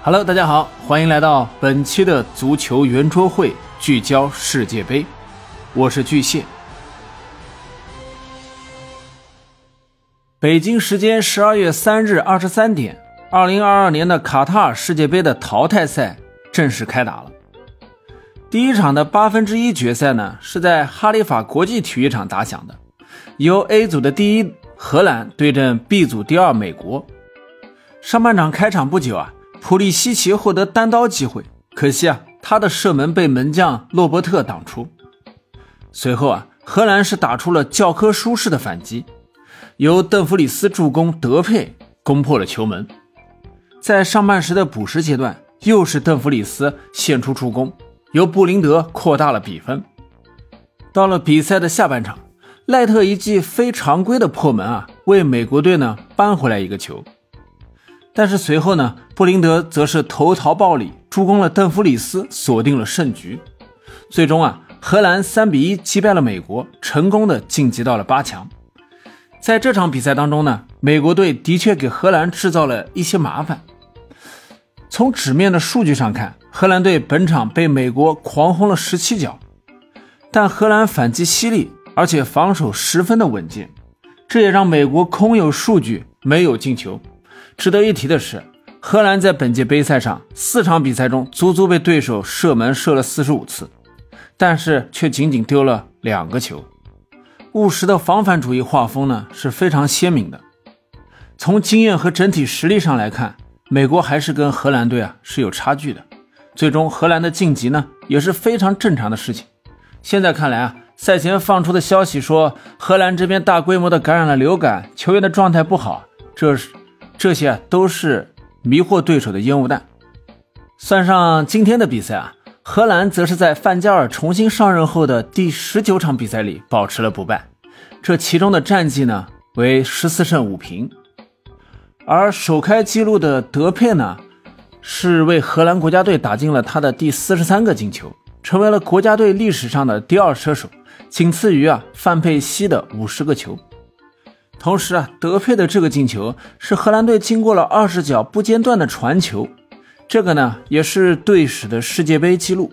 Hello，大家好，欢迎来到本期的足球圆桌会，聚焦世界杯，我是巨蟹。北京时间十二月三日二十三点，二零二二年的卡塔尔世界杯的淘汰赛正式开打了。第一场的八分之一决赛呢，是在哈利法国际体育场打响的，由 A 组的第一荷兰对阵 B 组第二美国。上半场开场不久啊。普利西奇获得单刀机会，可惜啊，他的射门被门将洛伯特挡出。随后啊，荷兰是打出了教科书式的反击，由邓弗里斯助攻德佩攻破了球门。在上半时的补时阶段，又是邓弗里斯献出助攻，由布林德扩大了比分。到了比赛的下半场，赖特一记非常规的破门啊，为美国队呢扳回来一个球。但是随后呢，布林德则是投桃报李，助攻了邓弗里斯，锁定了胜局。最终啊，荷兰三比一击败了美国，成功的晋级到了八强。在这场比赛当中呢，美国队的确给荷兰制造了一些麻烦。从纸面的数据上看，荷兰队本场被美国狂轰了十七脚，但荷兰反击犀利，而且防守十分的稳健，这也让美国空有数据，没有进球。值得一提的是，荷兰在本届杯赛上四场比赛中，足足被对手射门射了四十五次，但是却仅仅丢了两个球。务实的防反主义画风呢是非常鲜明的。从经验和整体实力上来看，美国还是跟荷兰队啊是有差距的。最终荷兰的晋级呢也是非常正常的事情。现在看来啊，赛前放出的消息说荷兰这边大规模的感染了流感，球员的状态不好，这是。这些都是迷惑对手的烟雾弹。算上今天的比赛啊，荷兰则是在范加尔重新上任后的第十九场比赛里保持了不败，这其中的战绩呢为十四胜五平。而首开纪录的德佩呢，是为荷兰国家队打进了他的第四十三个进球，成为了国家队历史上的第二射手，仅次于啊范佩西的五十个球。同时啊，德佩的这个进球是荷兰队经过了二十脚不间断的传球，这个呢也是队史的世界杯纪录。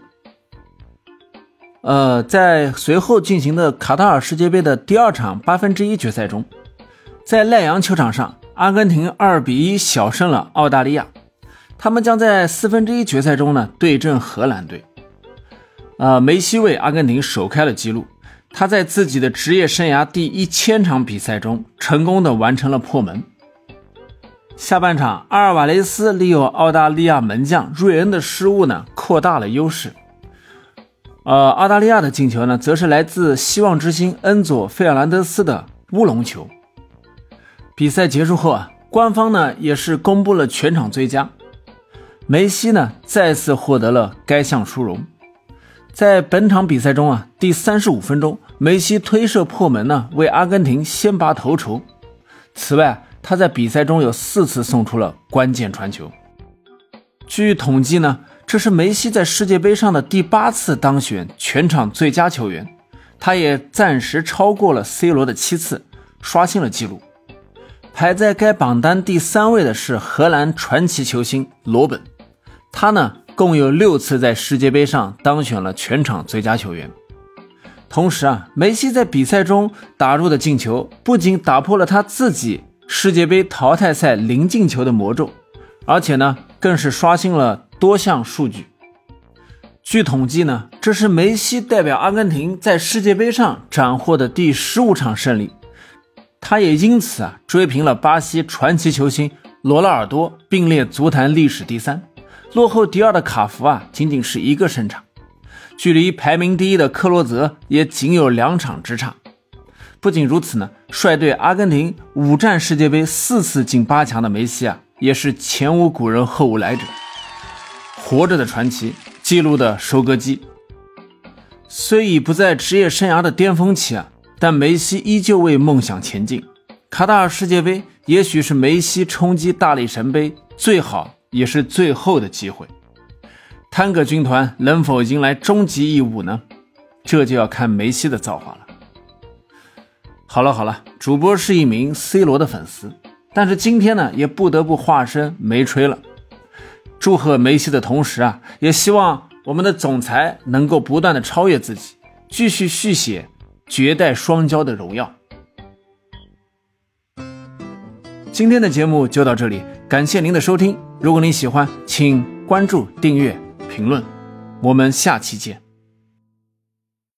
呃，在随后进行的卡塔尔世界杯的第二场八分之一决赛中，在赖阳球场上，阿根廷二比一小胜了澳大利亚，他们将在四分之一决赛中呢对阵荷兰队。呃，梅西为阿根廷首开了纪录。他在自己的职业生涯第一千场比赛中，成功的完成了破门。下半场，阿尔瓦雷斯利用澳大利亚门将瑞恩的失误呢，扩大了优势。呃，澳大利亚的进球呢，则是来自希望之星恩佐费尔南德斯的乌龙球。比赛结束后啊，官方呢也是公布了全场最佳，梅西呢再次获得了该项殊荣。在本场比赛中啊，第三十五分钟，梅西推射破门呢，为阿根廷先拔头筹。此外，他在比赛中有四次送出了关键传球。据统计呢，这是梅西在世界杯上的第八次当选全场最佳球员，他也暂时超过了 C 罗的七次，刷新了纪录。排在该榜单第三位的是荷兰传奇球星罗本，他呢。共有六次在世界杯上当选了全场最佳球员。同时啊，梅西在比赛中打入的进球不仅打破了他自己世界杯淘汰赛零进球的魔咒，而且呢，更是刷新了多项数据。据统计呢，这是梅西代表阿根廷在世界杯上斩获的第十五场胜利，他也因此啊追平了巴西传奇球星罗纳尔多，并列足坛历史第三。落后第二的卡福啊，仅仅是一个胜场，距离排名第一的克洛泽也仅有两场之差。不仅如此呢，率队阿根廷五战世界杯四次进八强的梅西啊，也是前无古人后无来者，活着的传奇，记录的收割机。虽已不在职业生涯的巅峰期啊，但梅西依旧为梦想前进。卡塔尔世界杯也许是梅西冲击大力神杯最好。也是最后的机会，探戈军团能否迎来终极一舞呢？这就要看梅西的造化了。好了好了，主播是一名 C 罗的粉丝，但是今天呢，也不得不化身梅吹了。祝贺梅西的同时啊，也希望我们的总裁能够不断的超越自己，继续续写绝代双骄的荣耀。今天的节目就到这里，感谢您的收听。如果您喜欢，请关注、订阅、评论，我们下期见。